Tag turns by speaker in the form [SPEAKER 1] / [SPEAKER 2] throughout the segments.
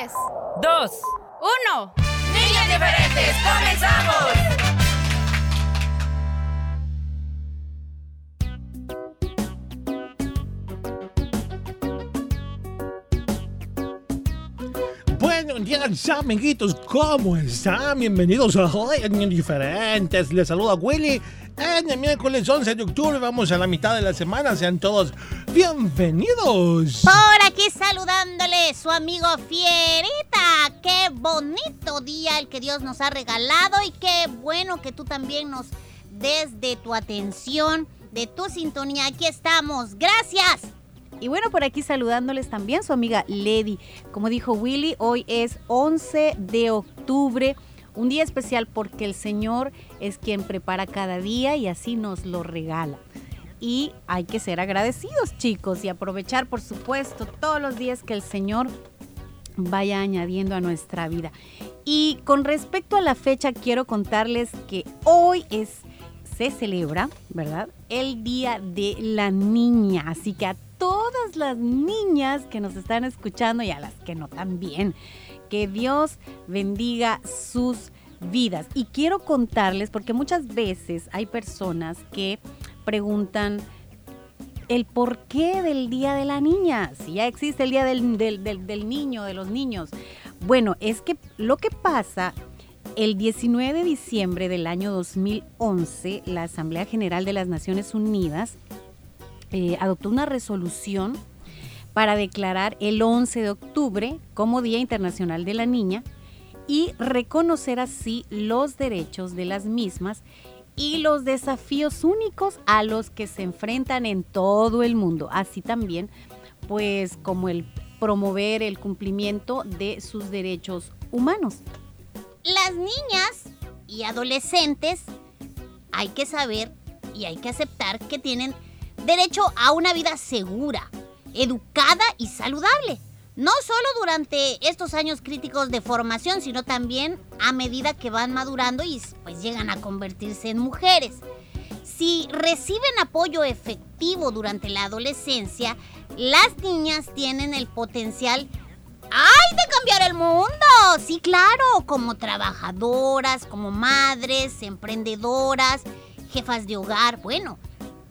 [SPEAKER 1] Tres,
[SPEAKER 2] Dos.
[SPEAKER 1] uno.
[SPEAKER 2] Niños diferentes, comenzamos.
[SPEAKER 3] Buenos días, amiguitos, ¿cómo están? Bienvenidos a Hoy en Niños Diferentes. Les saluda Willy. En el miércoles 11 de octubre vamos a la mitad de la semana. Sean todos bienvenidos.
[SPEAKER 1] Por aquí saludándole su amigo Fierita. Qué bonito día el que Dios nos ha regalado y qué bueno que tú también nos des de tu atención, de tu sintonía. Aquí estamos. Gracias.
[SPEAKER 4] Y bueno, por aquí saludándoles también su amiga Lady. Como dijo Willy, hoy es 11 de octubre, un día especial porque el Señor es quien prepara cada día y así nos lo regala. Y hay que ser agradecidos, chicos, y aprovechar, por supuesto, todos los días que el Señor vaya añadiendo a nuestra vida. Y con respecto a la fecha, quiero contarles que hoy es se celebra, ¿verdad? El Día de la Niña. Así que a todas las niñas que nos están escuchando y a las que no también, que Dios bendiga sus vidas. Y quiero contarles, porque muchas veces hay personas que preguntan el porqué del Día de la Niña, si ya existe el Día del, del, del, niño, de los niños. Bueno, es que lo que pasa el 19 de diciembre del año 2011, la Asamblea General de las Naciones Unidas eh, adoptó una resolución para declarar el 11 de octubre como Día Internacional de la Niña y reconocer así los derechos de las mismas y los desafíos únicos a los que se enfrentan en todo el mundo, así también pues como el promover el cumplimiento de sus derechos humanos
[SPEAKER 1] las niñas y adolescentes hay que saber y hay que aceptar que tienen derecho a una vida segura, educada y saludable. No solo durante estos años críticos de formación, sino también a medida que van madurando y pues llegan a convertirse en mujeres. Si reciben apoyo efectivo durante la adolescencia, las niñas tienen el potencial ¡Ay, de cambiar el mundo! Sí, claro, como trabajadoras, como madres, emprendedoras, jefas de hogar, bueno,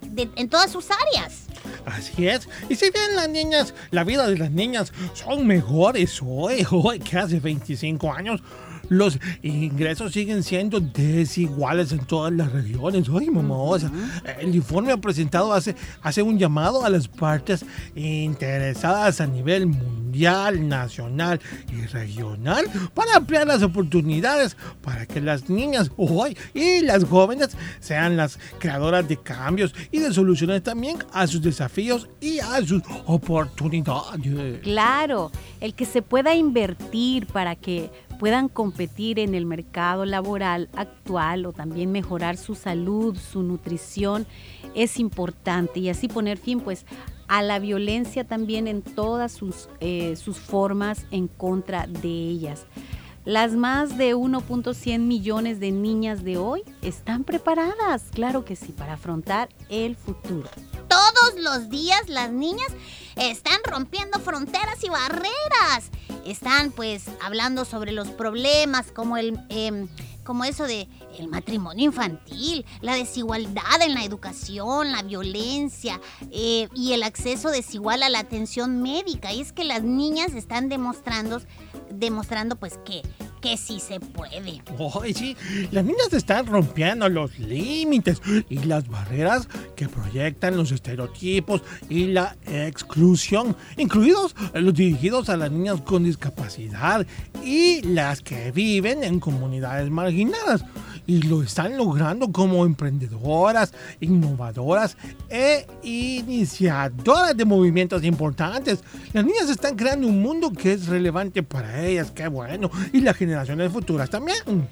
[SPEAKER 1] de, en todas sus áreas.
[SPEAKER 3] Así es. Y si bien las niñas, la vida de las niñas son mejores hoy, hoy que hace 25 años, los ingresos siguen siendo desiguales en todas las regiones. Ay, mamá, o sea, el informe presentado hace, hace un llamado a las partes interesadas a nivel mundial, nacional y regional para ampliar las oportunidades para que las niñas hoy y las jóvenes sean las creadoras de cambios y de soluciones también a sus desafíos y a sus oportunidades.
[SPEAKER 4] Claro, el que se pueda invertir para que puedan competir en el mercado laboral actual o también mejorar su salud, su nutrición, es importante y así poner fin pues a la violencia también en todas sus, eh, sus formas en contra de ellas. Las más de 1.100 millones de niñas de hoy están preparadas, claro que sí, para afrontar el futuro.
[SPEAKER 1] Todo todos los días las niñas están rompiendo fronteras y barreras. Están pues hablando sobre los problemas como el... em, como eso de el matrimonio infantil, la desigualdad en la educación, la violencia eh, y el acceso desigual a la atención médica. Y es que las niñas están demostrando, demostrando pues que, que sí se puede.
[SPEAKER 3] Ay, sí, las niñas están rompiendo los límites y las barreras que proyectan los estereotipos y la exclusión, incluidos los dirigidos a las niñas con discapacidad y las que viven en comunidades marginadas. Y lo están logrando como emprendedoras, innovadoras e iniciadoras de movimientos importantes. Las niñas están creando un mundo que es relevante para ellas, qué bueno. Y las generaciones futuras también.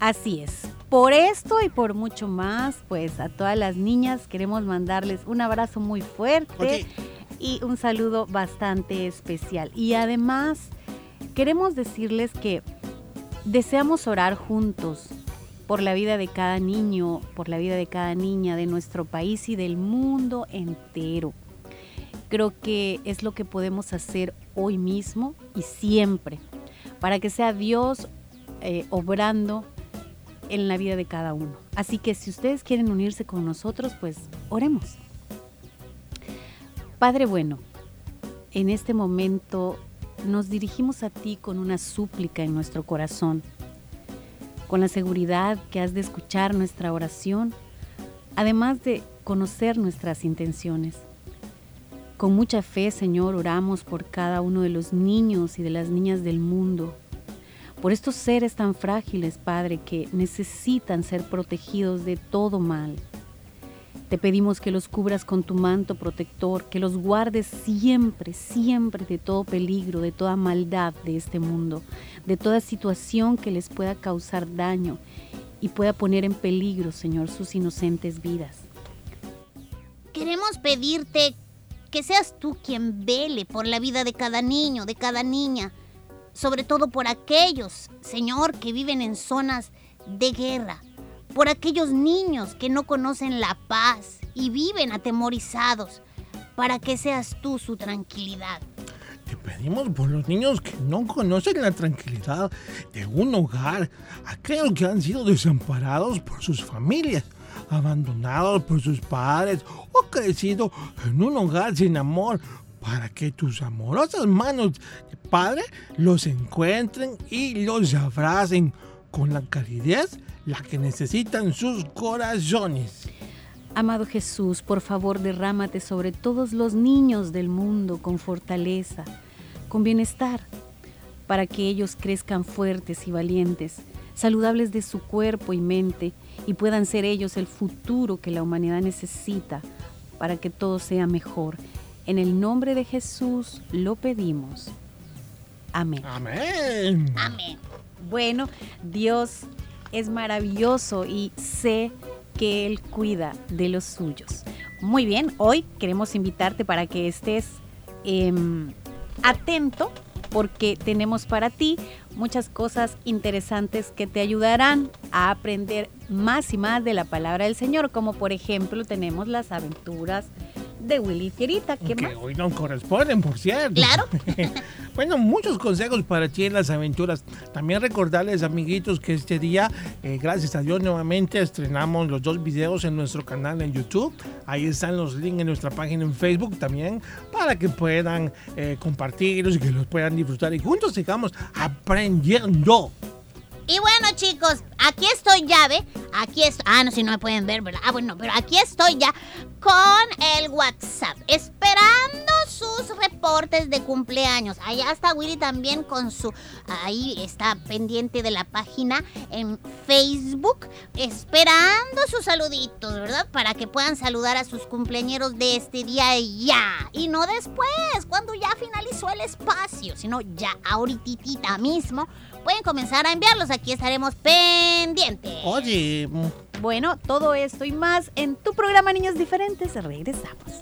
[SPEAKER 4] Así es. Por esto y por mucho más, pues a todas las niñas queremos mandarles un abrazo muy fuerte y un saludo bastante especial. Y además queremos decirles que deseamos orar juntos por la vida de cada niño, por la vida de cada niña de nuestro país y del mundo entero. Creo que es lo que podemos hacer hoy mismo y siempre, para que sea Dios eh, obrando en la vida de cada uno. Así que si ustedes quieren unirse con nosotros, pues oremos. Padre bueno, en este momento nos dirigimos a ti con una súplica en nuestro corazón, con la seguridad que has de escuchar nuestra oración, además de conocer nuestras intenciones. Con mucha fe, Señor, oramos por cada uno de los niños y de las niñas del mundo, por estos seres tan frágiles, Padre, que necesitan ser protegidos de todo mal. Te pedimos que los cubras con tu manto protector, que los guardes siempre, siempre de todo peligro, de toda maldad de este mundo, de toda situación que les pueda causar daño y pueda poner en peligro, Señor, sus inocentes vidas.
[SPEAKER 1] Queremos pedirte que seas tú quien vele por la vida de cada niño, de cada niña, sobre todo por aquellos, Señor, que viven en zonas de guerra, por aquellos niños que no conocen la paz y viven atemorizados, para que seas tú su tranquilidad.
[SPEAKER 3] Te pedimos por los niños que no conocen la tranquilidad de un hogar, aquellos que han sido desamparados por sus familias, abandonados por sus padres o crecido en un hogar sin amor, para que tus amorosas manos de Padre los encuentren y los abracen con la calidez la que necesitan sus corazones.
[SPEAKER 4] Amado Jesús, por favor derrámate sobre todos los niños del mundo con fortaleza, con bienestar, para que ellos crezcan fuertes y valientes, saludables de su cuerpo y mente, y puedan ser ellos el futuro que la humanidad necesita para que todo sea mejor. En el nombre de Jesús lo pedimos. Amén.
[SPEAKER 3] Amén.
[SPEAKER 1] Amén.
[SPEAKER 4] Bueno, Dios es maravilloso y sé que Él cuida de los suyos. Muy bien, hoy queremos invitarte para que estés em, atento porque tenemos para ti muchas cosas interesantes que te ayudarán a aprender más y más de la palabra del Señor, como por ejemplo tenemos las aventuras de Willy Fierita. ¿Qué
[SPEAKER 3] que
[SPEAKER 4] más?
[SPEAKER 3] hoy no corresponden, por cierto.
[SPEAKER 1] Claro.
[SPEAKER 3] bueno, muchos consejos para ti en las aventuras. También recordarles, amiguitos, que este día, eh, gracias a Dios, nuevamente estrenamos los dos videos en nuestro canal en YouTube. Ahí están los links en nuestra página en Facebook también, para que puedan eh, compartirlos y que los puedan disfrutar y juntos sigamos aprendiendo.
[SPEAKER 1] Y bueno, chicos, aquí estoy ya, ¿ve? Aquí estoy. Ah, no, si no me pueden ver, ¿verdad? Ah, bueno, pero aquí estoy ya con el WhatsApp, esperando sus reportes de cumpleaños. Allá está Willy también con su. Ahí está pendiente de la página en Facebook, esperando sus saluditos, ¿verdad? Para que puedan saludar a sus cumpleañeros de este día ya. Y no después, cuando ya finalizó el espacio, sino ya ahorita mismo. Pueden comenzar a enviarlos, aquí estaremos pendientes.
[SPEAKER 3] Oye,
[SPEAKER 4] Bueno, todo esto y más en tu programa Niños Diferentes. Regresamos.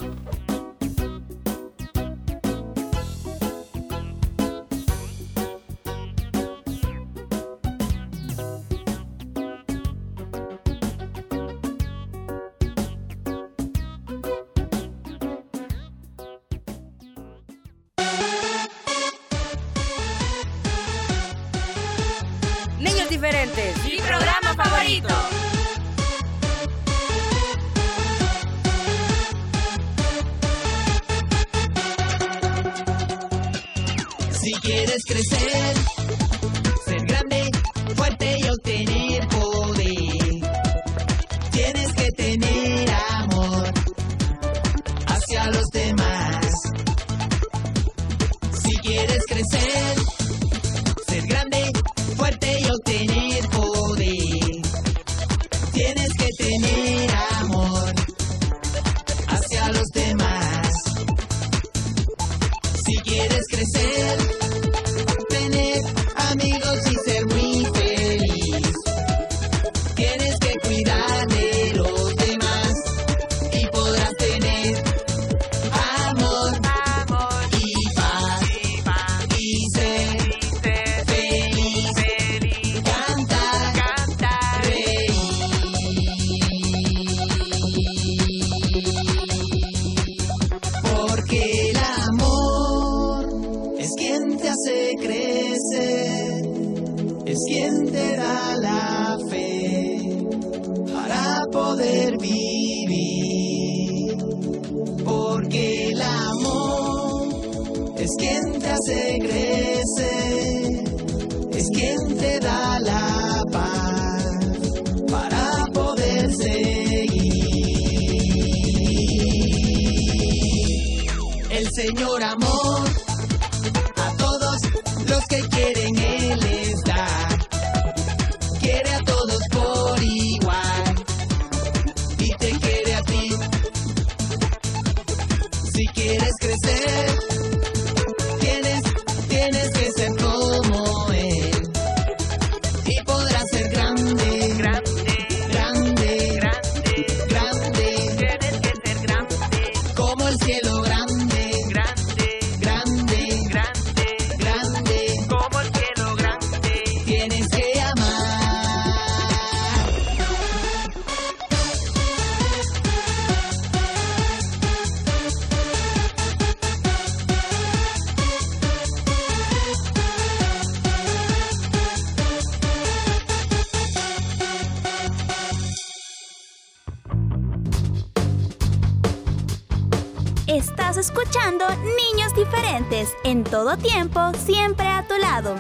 [SPEAKER 5] Estás escuchando Niños Diferentes, en todo tiempo, siempre a tu lado.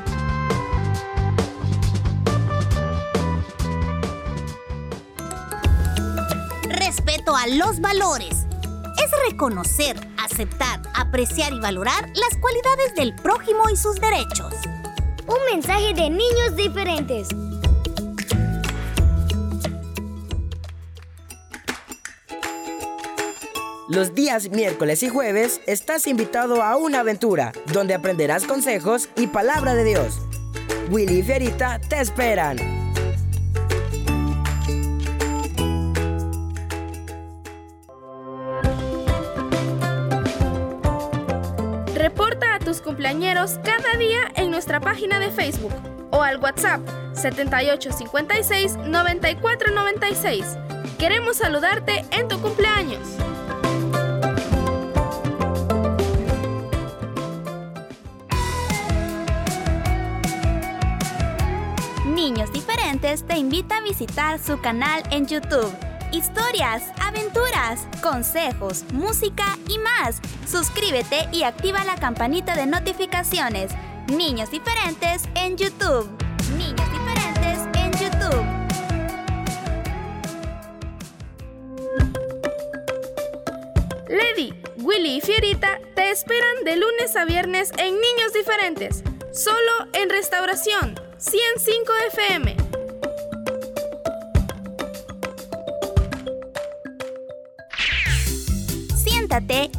[SPEAKER 1] Respeto a los valores. Es reconocer, aceptar, apreciar y valorar las cualidades del prójimo y sus derechos.
[SPEAKER 6] Un mensaje de niños diferentes.
[SPEAKER 7] Los días miércoles y jueves estás invitado a una aventura donde aprenderás consejos y palabra de Dios. Willy y Fierita te esperan.
[SPEAKER 8] Reporta a tus cumpleañeros cada día en nuestra página de Facebook o al WhatsApp 7856 9496. Queremos saludarte en tu cumpleaños.
[SPEAKER 5] Te invita a visitar su canal en YouTube. Historias, aventuras, consejos, música y más. Suscríbete y activa la campanita de notificaciones. Niños Diferentes en YouTube. Niños Diferentes en YouTube.
[SPEAKER 8] Lady, Willy y Fierita te esperan de lunes a viernes en Niños Diferentes, solo en Restauración 105 FM.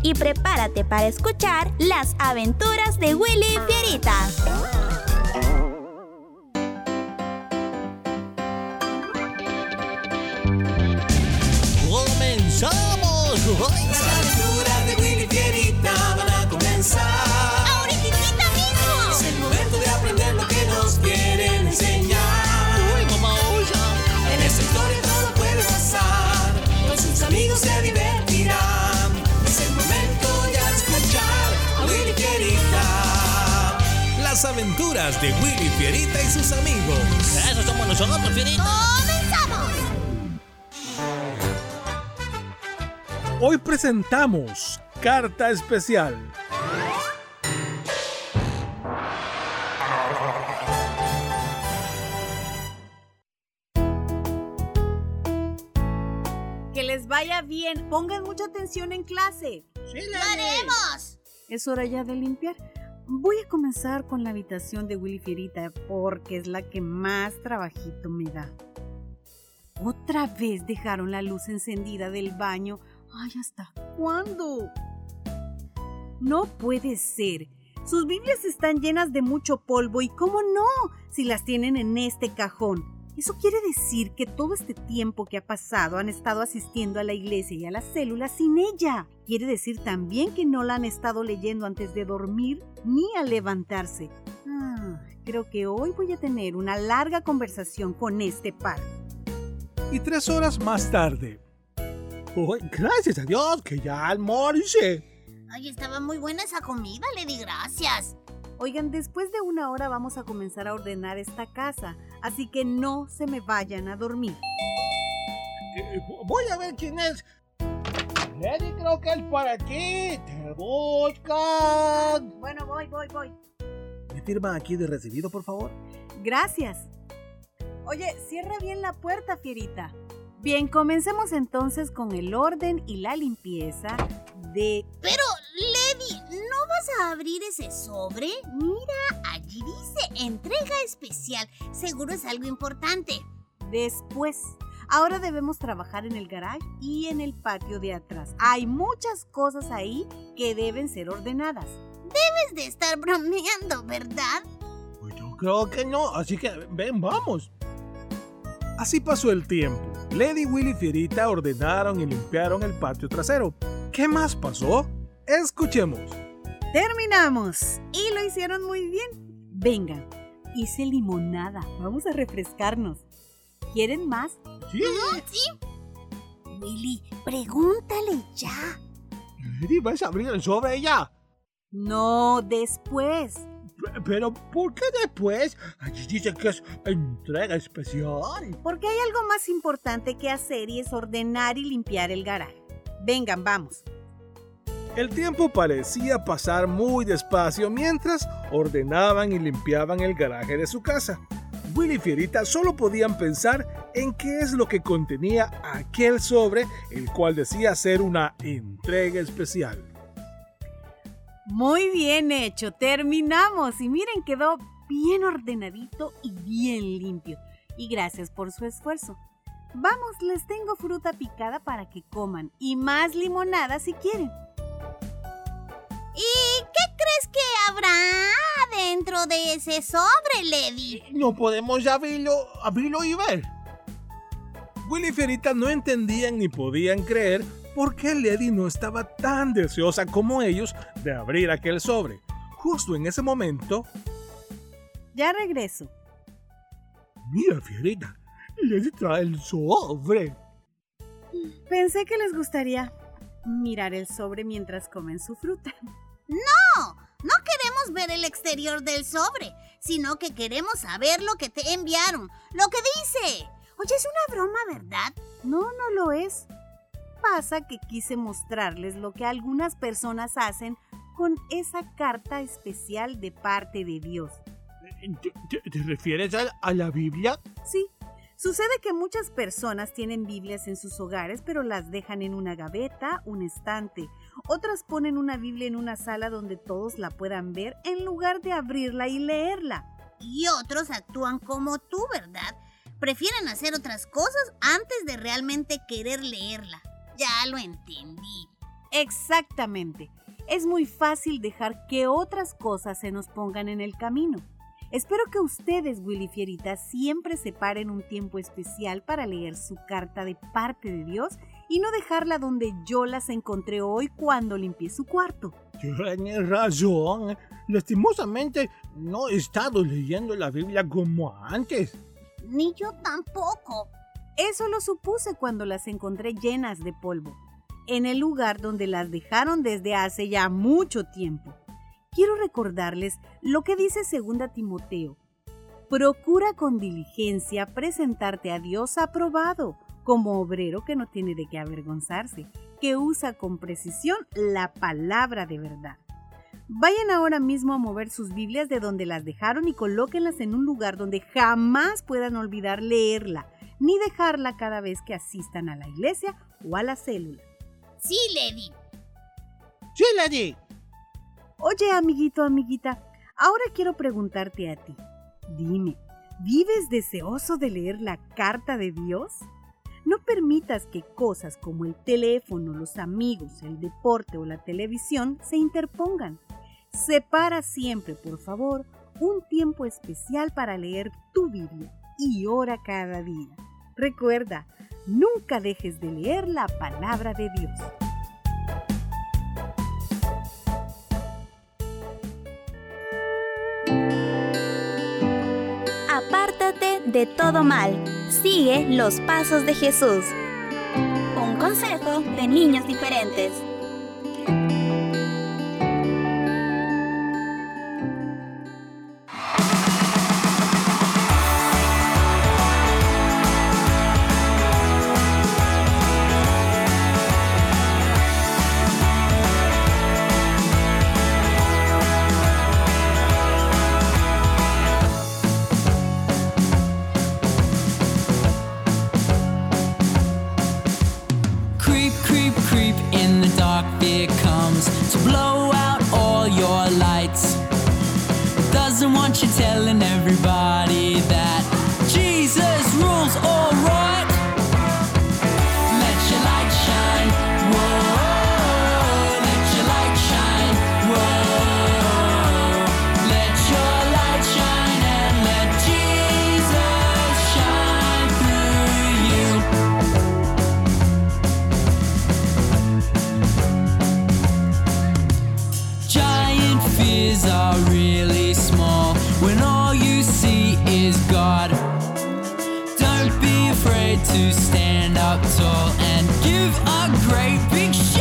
[SPEAKER 5] Y prepárate para escuchar las aventuras de Willy Fierita.
[SPEAKER 9] De Willy Fierita
[SPEAKER 10] y sus amigos.
[SPEAKER 11] Eso somos nosotros, Fierita.
[SPEAKER 1] ¡Comenzamos!
[SPEAKER 12] Hoy presentamos Carta Especial.
[SPEAKER 4] Que les vaya bien. Pongan mucha atención en clase.
[SPEAKER 3] Sí,
[SPEAKER 1] ¡Lo haremos!
[SPEAKER 4] Es hora ya de limpiar. Voy a comenzar con la habitación de Willy Fierita porque es la que más trabajito me da. Otra vez dejaron la luz encendida del baño. Ay, ¿hasta cuándo? No puede ser. Sus Biblias están llenas de mucho polvo y cómo no, si las tienen en este cajón. Eso quiere decir que todo este tiempo que ha pasado han estado asistiendo a la iglesia y a las células sin ella. Quiere decir también que no la han estado leyendo antes de dormir ni al levantarse. Ah, creo que hoy voy a tener una larga conversación con este par.
[SPEAKER 12] Y tres horas más tarde.
[SPEAKER 3] Uy, gracias a Dios que ya almorcé.
[SPEAKER 1] Ay, estaba muy buena esa comida, le di gracias.
[SPEAKER 4] Oigan, después de una hora vamos a comenzar a ordenar esta casa, así que no se me vayan a dormir.
[SPEAKER 3] Eh, Voy a ver quién es. Lady, creo que es por aquí. Te buscan.
[SPEAKER 4] Bueno, voy, voy, voy.
[SPEAKER 12] ¿Me firma aquí de recibido, por favor?
[SPEAKER 4] Gracias. Oye, cierra bien la puerta, Fierita. Bien, comencemos entonces con el orden y la limpieza de...
[SPEAKER 1] Pero, Lady, ¿no vas a abrir ese sobre? Mira, allí dice entrega especial. Seguro es algo importante.
[SPEAKER 4] Después. Ahora debemos trabajar en el garage y en el patio de atrás. Hay muchas cosas ahí que deben ser ordenadas.
[SPEAKER 1] Debes de estar bromeando, ¿verdad?
[SPEAKER 3] Pues yo creo que no, así que ven, vamos.
[SPEAKER 12] Así pasó el tiempo. Lady Willy y Fierita ordenaron y limpiaron el patio trasero. ¿Qué más pasó? Escuchemos.
[SPEAKER 4] Terminamos. Y lo hicieron muy bien. Vengan, hice limonada. Vamos a refrescarnos. ¿Quieren más?
[SPEAKER 3] Sí.
[SPEAKER 1] Sí. Willy, pregúntale ya.
[SPEAKER 3] Lady, ¿vas a abrir el sobre ya?
[SPEAKER 4] No, después.
[SPEAKER 3] Pero, ¿por qué después? Allí dice que es entrega especial.
[SPEAKER 4] Porque hay algo más importante que hacer y es ordenar y limpiar el garaje. Vengan, vamos.
[SPEAKER 12] El tiempo parecía pasar muy despacio mientras ordenaban y limpiaban el garaje de su casa. Willy y Fierita solo podían pensar en qué es lo que contenía aquel sobre, el cual decía ser una entrega especial.
[SPEAKER 4] Muy bien hecho, terminamos. Y miren, quedó bien ordenadito y bien limpio. Y gracias por su esfuerzo. Vamos, les tengo fruta picada para que coman y más limonada si quieren.
[SPEAKER 1] ¿Y qué crees que habrá dentro de ese sobre, Lady?
[SPEAKER 3] No podemos abrirlo, abrirlo y ver.
[SPEAKER 12] Willy y Fierita no entendían ni podían creer por qué Lady no estaba tan deseosa como ellos de abrir aquel sobre. Justo en ese momento,
[SPEAKER 4] Ya regreso.
[SPEAKER 3] Mira, Fierita, Lady trae el sobre.
[SPEAKER 4] Pensé que les gustaría mirar el sobre mientras comen su fruta.
[SPEAKER 1] No, no queremos ver el exterior del sobre, sino que queremos saber lo que te enviaron, lo que dice. Oye, es una broma, ¿verdad?
[SPEAKER 4] No, no lo es. Pasa que quise mostrarles lo que algunas personas hacen con esa carta especial de parte de Dios.
[SPEAKER 3] ¿Te, te- te refieres a, a la Biblia?
[SPEAKER 4] Sí, sucede que muchas personas tienen Biblias en sus hogares, pero las dejan en una gaveta, un estante. Otras ponen una Biblia en una sala donde todos la puedan ver en lugar de abrirla y leerla.
[SPEAKER 1] Y otros actúan como tú, ¿verdad? Prefieren hacer otras cosas antes de realmente querer leerla. Ya lo entendí.
[SPEAKER 4] Exactamente. Es muy fácil dejar que otras cosas se nos pongan en el camino. Espero que ustedes, Willy Fierita, siempre separen un tiempo especial para leer su carta de parte de Dios y no dejarla donde yo las encontré hoy cuando limpié su cuarto.
[SPEAKER 3] Tienes razón. Lastimosamente, no he estado leyendo la Biblia como antes.
[SPEAKER 1] Ni yo tampoco.
[SPEAKER 4] Eso lo supuse cuando las encontré llenas de polvo, en el lugar donde las dejaron desde hace ya mucho tiempo. Quiero recordarles lo que dice 2 Timoteo. Procura con diligencia presentarte a Dios aprobado, como obrero que no tiene de qué avergonzarse, que usa con precisión la palabra de verdad. Vayan ahora mismo a mover sus Biblias de donde las dejaron y colóquenlas en un lugar donde jamás puedan olvidar leerla, ni dejarla cada vez que asistan a la iglesia o a la célula.
[SPEAKER 1] Sí, Lady.
[SPEAKER 3] Sí, Lady.
[SPEAKER 4] Oye, amiguito, amiguita, ahora quiero preguntarte a ti. Dime, ¿vives deseoso de leer la carta de Dios? No permitas que cosas como el teléfono, los amigos, el deporte o la televisión se interpongan. Separa siempre, por favor, un tiempo especial para leer tu Biblia y ora cada día. Recuerda, nunca dejes de leer la palabra de Dios.
[SPEAKER 5] De todo mal. Sigue los pasos de Jesús. Un consejo de niños diferentes.
[SPEAKER 9] Afraid to stand up tall and give a great big shout.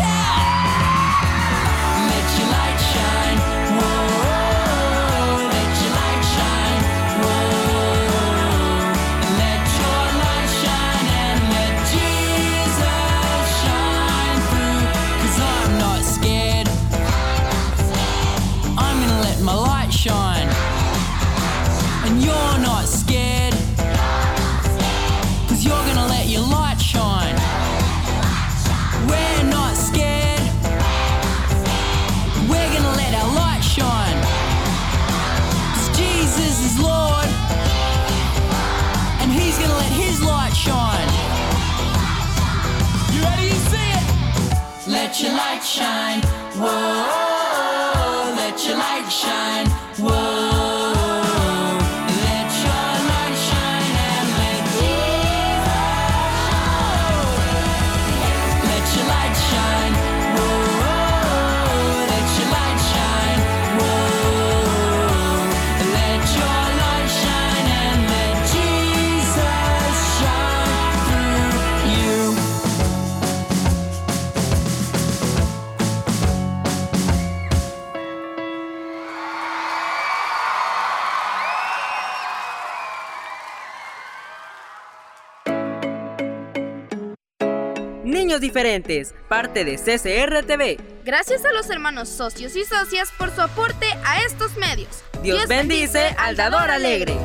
[SPEAKER 7] Parte de CCR TV.
[SPEAKER 8] Gracias a los hermanos socios y socias por su aporte a estos medios.
[SPEAKER 7] Dios, bendice al dador alegre.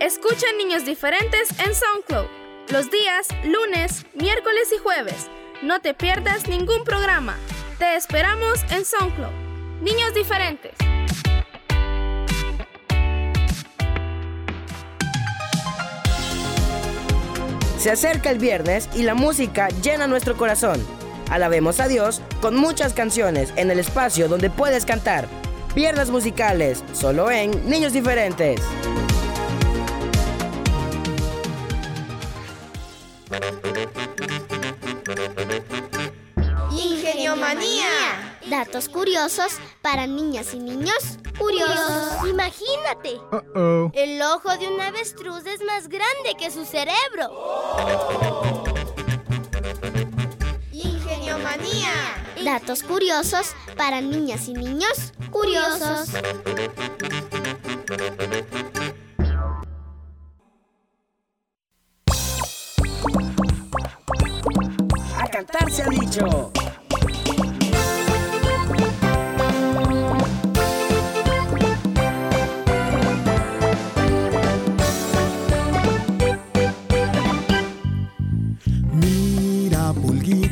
[SPEAKER 8] Escuchen Niños Diferentes en SoundCloud. Los días lunes, miércoles y jueves. No te pierdas ningún programa. Te esperamos en SoundCloud. Niños Diferentes.
[SPEAKER 7] Se acerca el viernes y la música llena nuestro corazón. Alabemos a Dios con muchas canciones en el espacio donde puedes cantar. Piernas musicales, solo en Niños Diferentes.
[SPEAKER 6] Ingeniomanía. Datos curiosos para niñas y niños curiosos. Imagínate.
[SPEAKER 12] Uh-oh.
[SPEAKER 6] El ojo de un avestruz es más grande que su cerebro.
[SPEAKER 13] Ingeniomanía.
[SPEAKER 6] Datos curiosos para niñas y niños curiosos.
[SPEAKER 7] A cantar se ha dicho.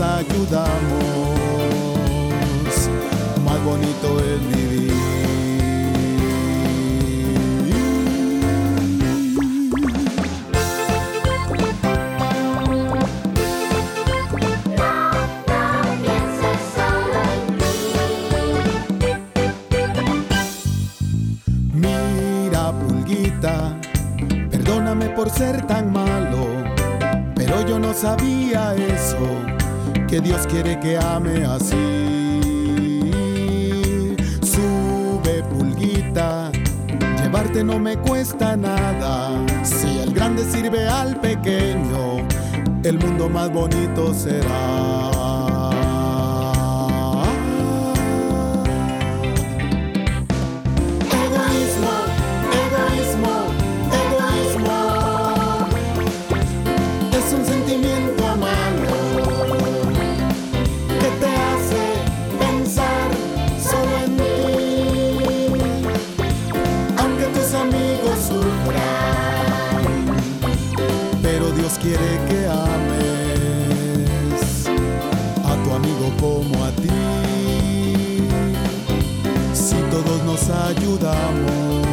[SPEAKER 14] Ayudamos, más bonito es más bonito será. Egoísmo, nos ayudamos,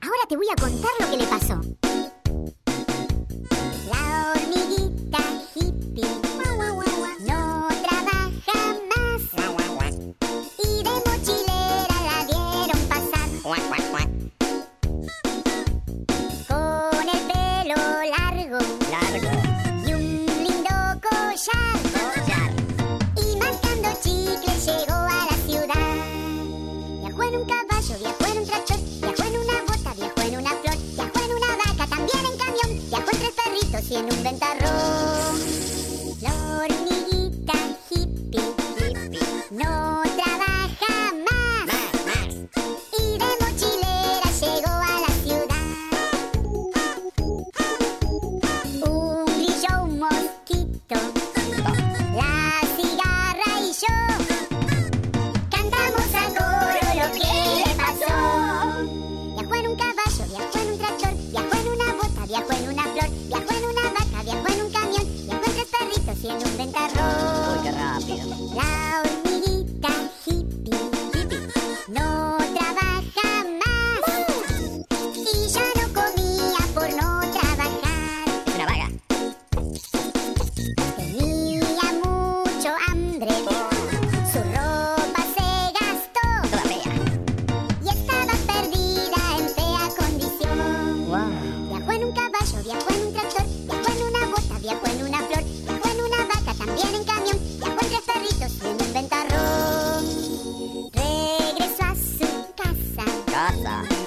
[SPEAKER 15] Ahora te voy a contar lo que le pasó. La hormiguita hippie. si en un ventarrón.
[SPEAKER 14] Plaza.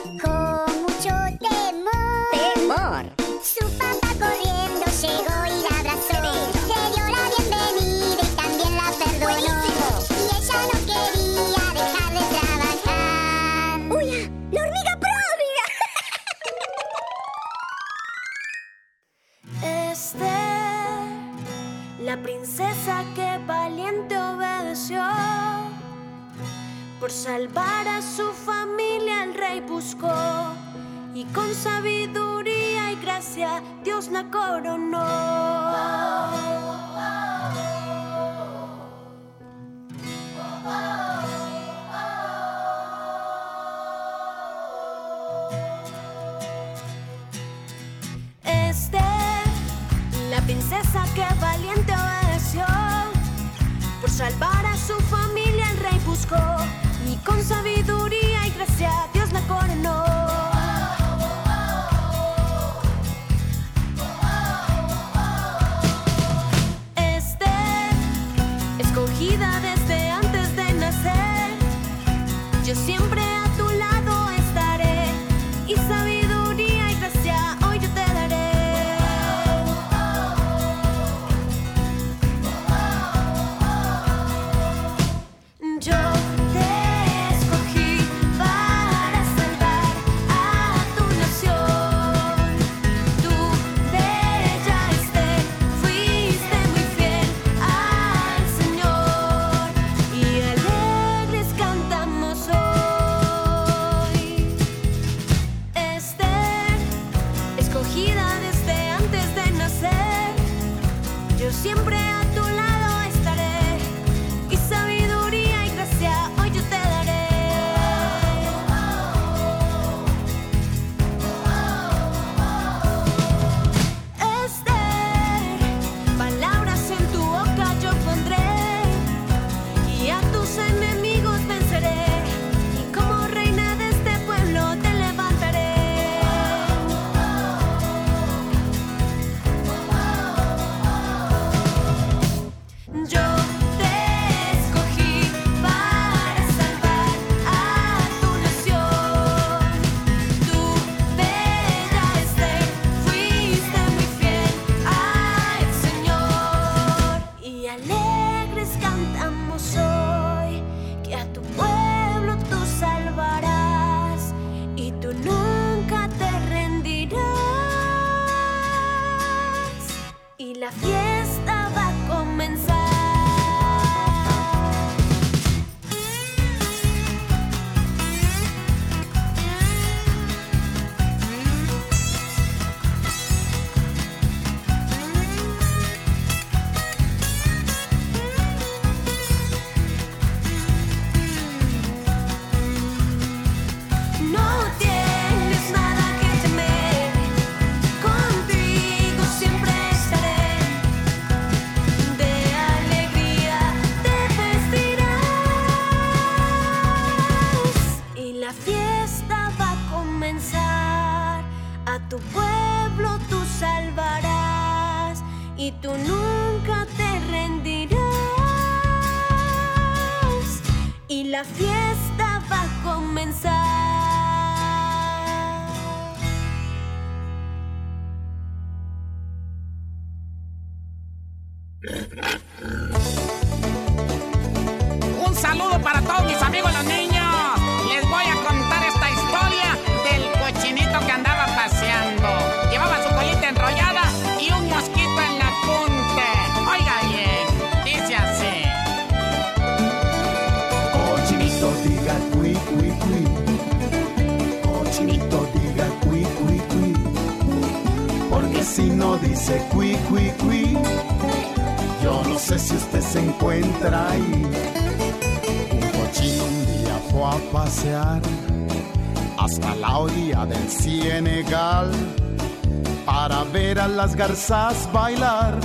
[SPEAKER 14] Garzas bailar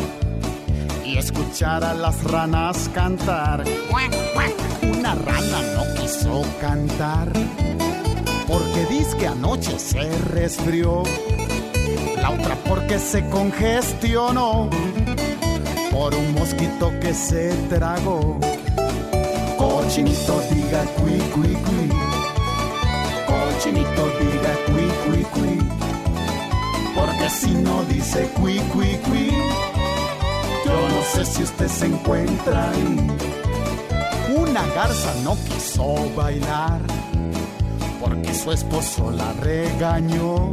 [SPEAKER 14] y escuchar a las ranas cantar. Una rana no quiso cantar porque dice que anoche se resfrió. La otra porque se congestionó por un mosquito que se tragó. Cochinito diga cui cui cui. Cochinito diga cui cui cui. Porque si no dice cui cui cui, yo no sé si usted se encuentra ahí. Una garza no quiso bailar porque su esposo la regañó.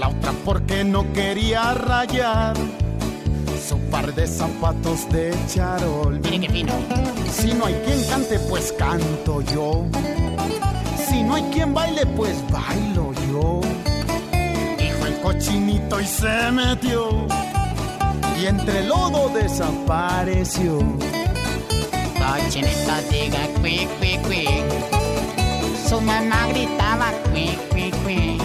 [SPEAKER 14] La otra porque no quería rayar su par de zapatos de charol.
[SPEAKER 16] Miren qué fino.
[SPEAKER 14] Si no hay quien cante, pues canto yo. Si no hay quien baile, pues bailo yo. Cochinito y se metió. Y entre lodo desapareció.
[SPEAKER 16] Cochinito diga cui cui cui. Su mamá gritaba cui cui cui.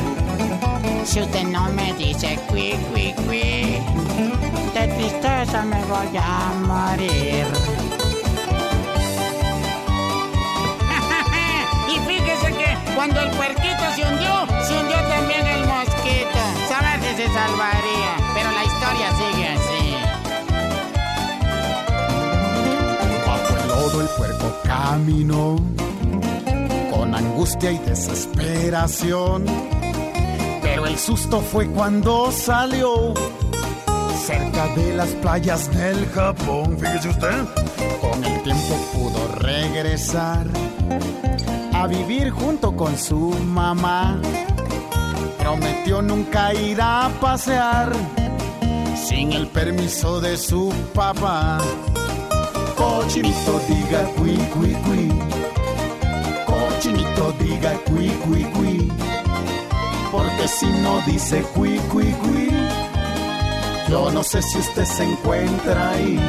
[SPEAKER 16] Si usted no me dice cui cui cui, de tristeza me voy a morir. y fíjese que cuando el puerquito se hundió, se hundió también el salvaría, pero la historia sigue así.
[SPEAKER 14] Bajo el lodo el puerco caminó con angustia y desesperación. Pero el susto fue cuando salió cerca de las playas del Japón. Fíjese usted, con el tiempo pudo regresar a vivir junto con su mamá. Prometió nunca ir a pasear sin el permiso de su papá. Cochinito diga cui cui cui. Cochinito diga cui cui cui. Porque si no dice cui cui cui, yo no sé si usted se encuentra ahí.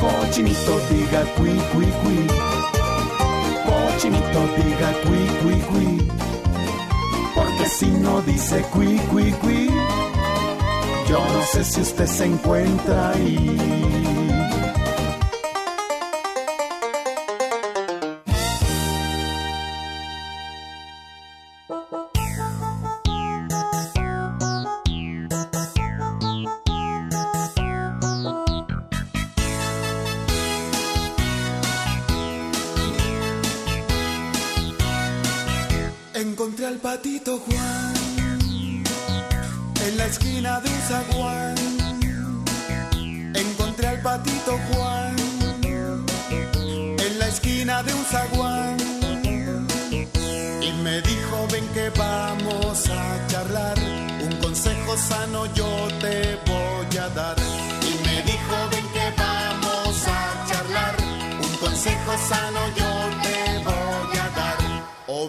[SPEAKER 14] Cochinito diga cui cui cui. Cochinito diga cui cui cui. Si no dice cui cui cui, yo no sé si usted se encuentra ahí.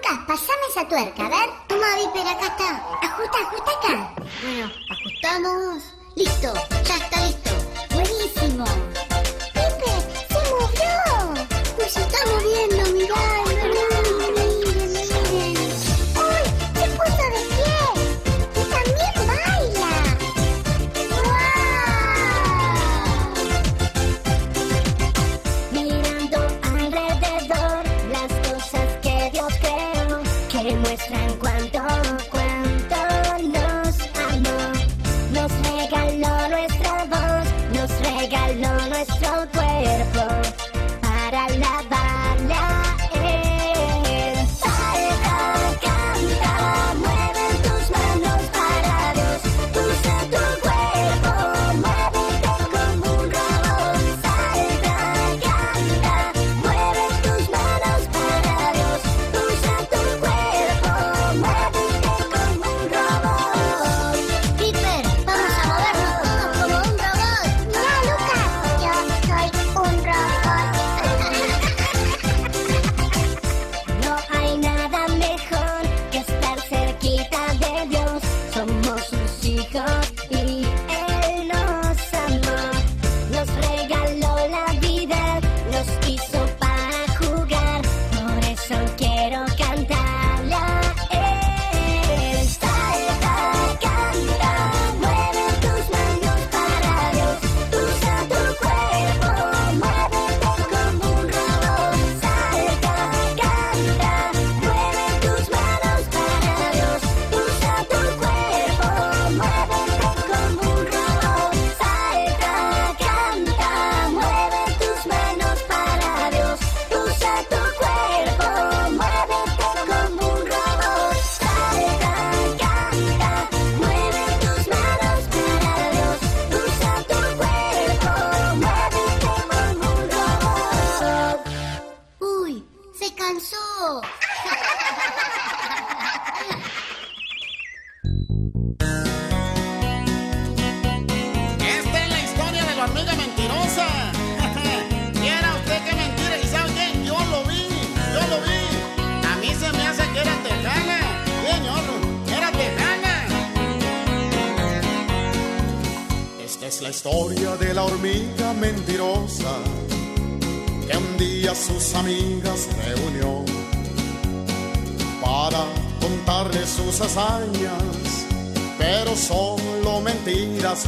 [SPEAKER 17] Lucas, pasame esa tuerca, a ver. Toma, Viper, acá está. Ajusta, ajusta acá. Bueno, ajustamos. Listo, ya está listo. Buenísimo. Viper, se movió. Nos está moviendo, mirá.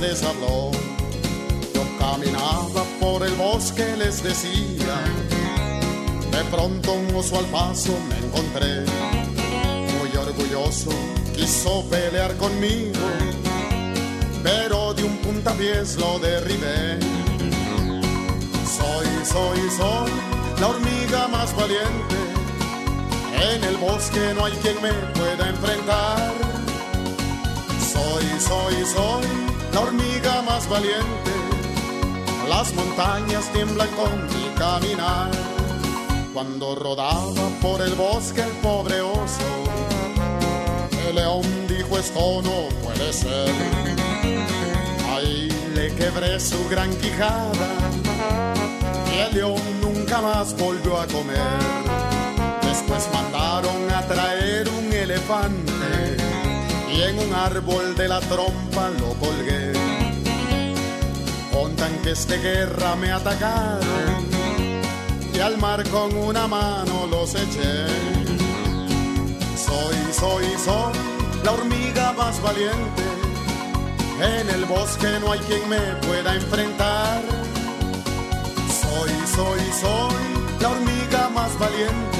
[SPEAKER 18] Les habló. Yo caminaba por el bosque, les decía, de pronto un oso al paso me encontré, muy orgulloso, quiso pelear conmigo pero de un puntapiés lo derribé. Soy, soy, soy la hormiga más valiente. En el bosque no hay quien me pueda enfrentar. Soy, soy, soy la hormiga más valiente. Las montañas tiemblan con mi caminar. Cuando rodaba por el bosque el pobre oso, el león dijo esto no puede ser. Ahí le quebré su gran quijada y el león nunca más volvió a comer. Después mandaron a traer un elefante y en un árbol de la trompa lo colgué. Contan que este guerra me atacaron y al mar con una mano los eché. Soy, soy, soy la hormiga más valiente. En el bosque no hay quien me pueda enfrentar. Soy, soy, soy la hormiga más valiente.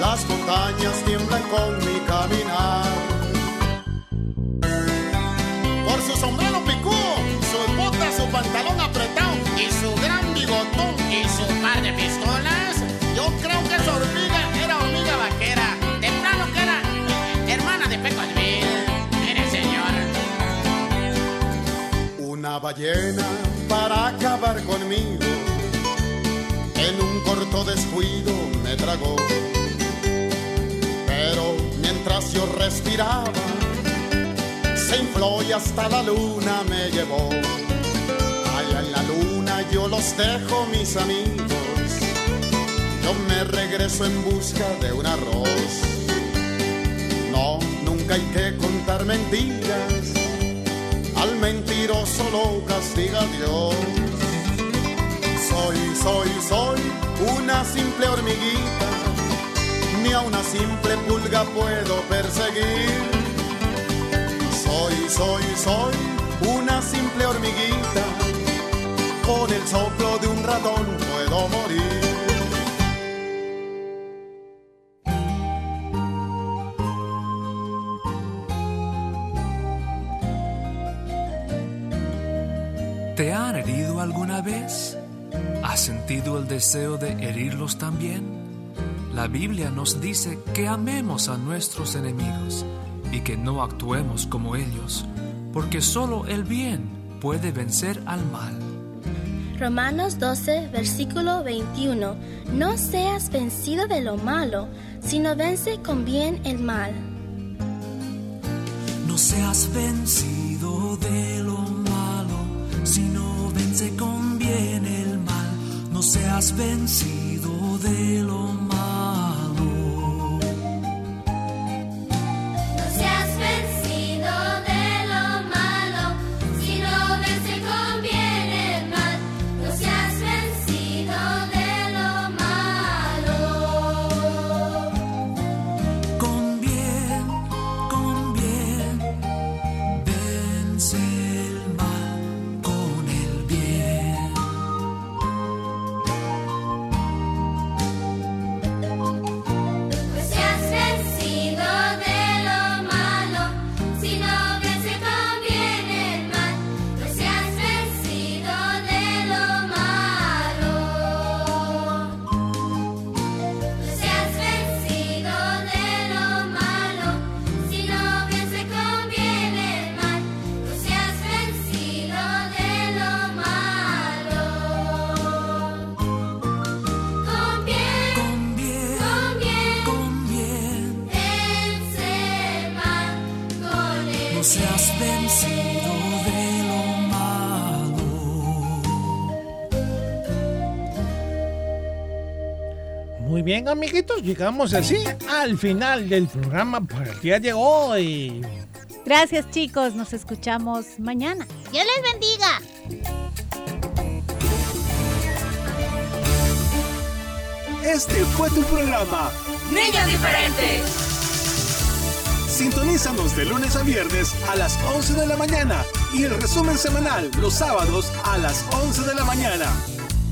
[SPEAKER 18] Las montañas tiemblan con mi caminar.
[SPEAKER 16] Su pantalón apretado y su gran bigotón y su par de pistolas, yo creo que esa hormiga era hormiga vaquera. De plano que era hermana de Pecosville. Mire, señor.
[SPEAKER 18] Una ballena para acabar conmigo. En un corto descuido me tragó. Pero mientras yo respiraba, se infló y hasta la luna me llevó. En la luna yo los dejo, mis amigos. Yo me regreso en busca de un arroz. No, nunca hay que contar mentiras. Al mentiroso lo castiga Dios. Soy, soy, soy una simple hormiguita. Ni a una simple pulga puedo perseguir. Soy, soy, soy una simple hormiguita. Con el soplo de un ratón puedo morir.
[SPEAKER 19] ¿Te han herido alguna vez? ¿Has sentido el deseo de herirlos también? La Biblia nos dice que amemos a nuestros enemigos y que no actuemos como ellos, porque solo el bien puede vencer al mal.
[SPEAKER 8] Romanos 12, versículo 21. No seas vencido de lo malo, sino vence con bien el mal.
[SPEAKER 19] No seas vencido de lo malo, sino vence con bien el mal. No seas vencido de lo malo.
[SPEAKER 3] Amiguitos, llegamos así al final del programa por el día de hoy.
[SPEAKER 4] Gracias chicos, nos escuchamos mañana.
[SPEAKER 1] Dios les bendiga.
[SPEAKER 12] Este fue tu programa.
[SPEAKER 2] Niños diferentes.
[SPEAKER 12] Sintonízanos de lunes a viernes a las 11 de la mañana y el resumen semanal los sábados a las 11 de la mañana.